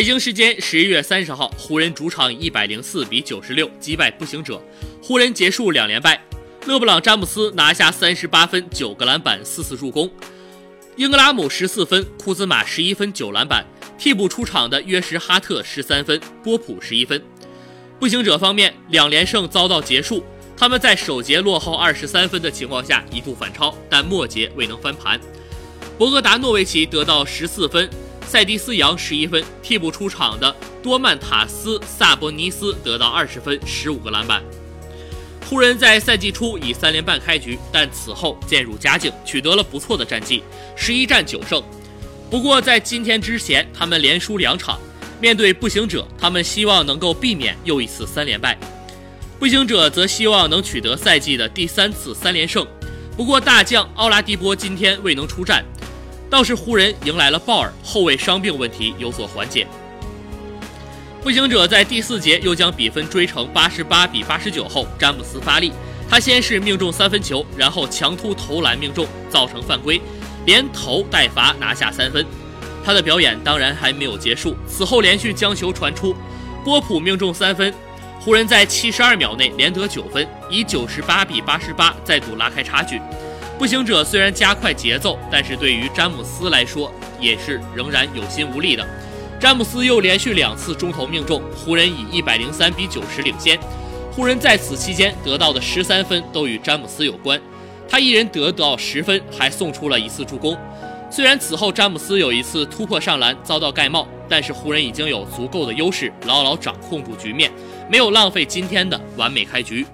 北京时间十一月三十号，湖人主场一百零四比九十六击败步行者，湖人结束两连败。勒布朗詹姆斯拿下三十八分、九个篮板、四次助攻，英格拉姆十四分，库兹马十一分、九篮板。替补出场的约什哈特十三分，波普十一分。步行者方面两连胜遭到结束，他们在首节落后二十三分的情况下一度反超，但末节未能翻盘。博格达诺维奇得到十四分，塞蒂斯扬十一分。替补出场的多曼塔斯萨博尼斯得到二十分，十五个篮板。湖人，在赛季初以三连败开局，但此后渐入佳境，取得了不错的战绩，十一战九胜。不过，在今天之前，他们连输两场。面对步行者，他们希望能够避免又一次三连败；步行者则希望能取得赛季的第三次三连胜。不过，大将奥拉迪波今天未能出战，倒是湖人迎来了鲍尔，后卫伤病问题有所缓解。步行者在第四节又将比分追成八十八比八十九后，詹姆斯发力，他先是命中三分球，然后强突投篮命中，造成犯规。连投带罚拿下三分，他的表演当然还没有结束。此后连续将球传出，波普命中三分，湖人在七十二秒内连得九分，以九十八比八十八再度拉开差距。步行者虽然加快节奏，但是对于詹姆斯来说也是仍然有心无力的。詹姆斯又连续两次中投命中，湖人以一百零三比九十领先。湖人在此期间得到的十三分都与詹姆斯有关。他一人得到十分，还送出了一次助攻。虽然此后詹姆斯有一次突破上篮遭到盖帽，但是湖人已经有足够的优势，牢牢掌控住局面，没有浪费今天的完美开局。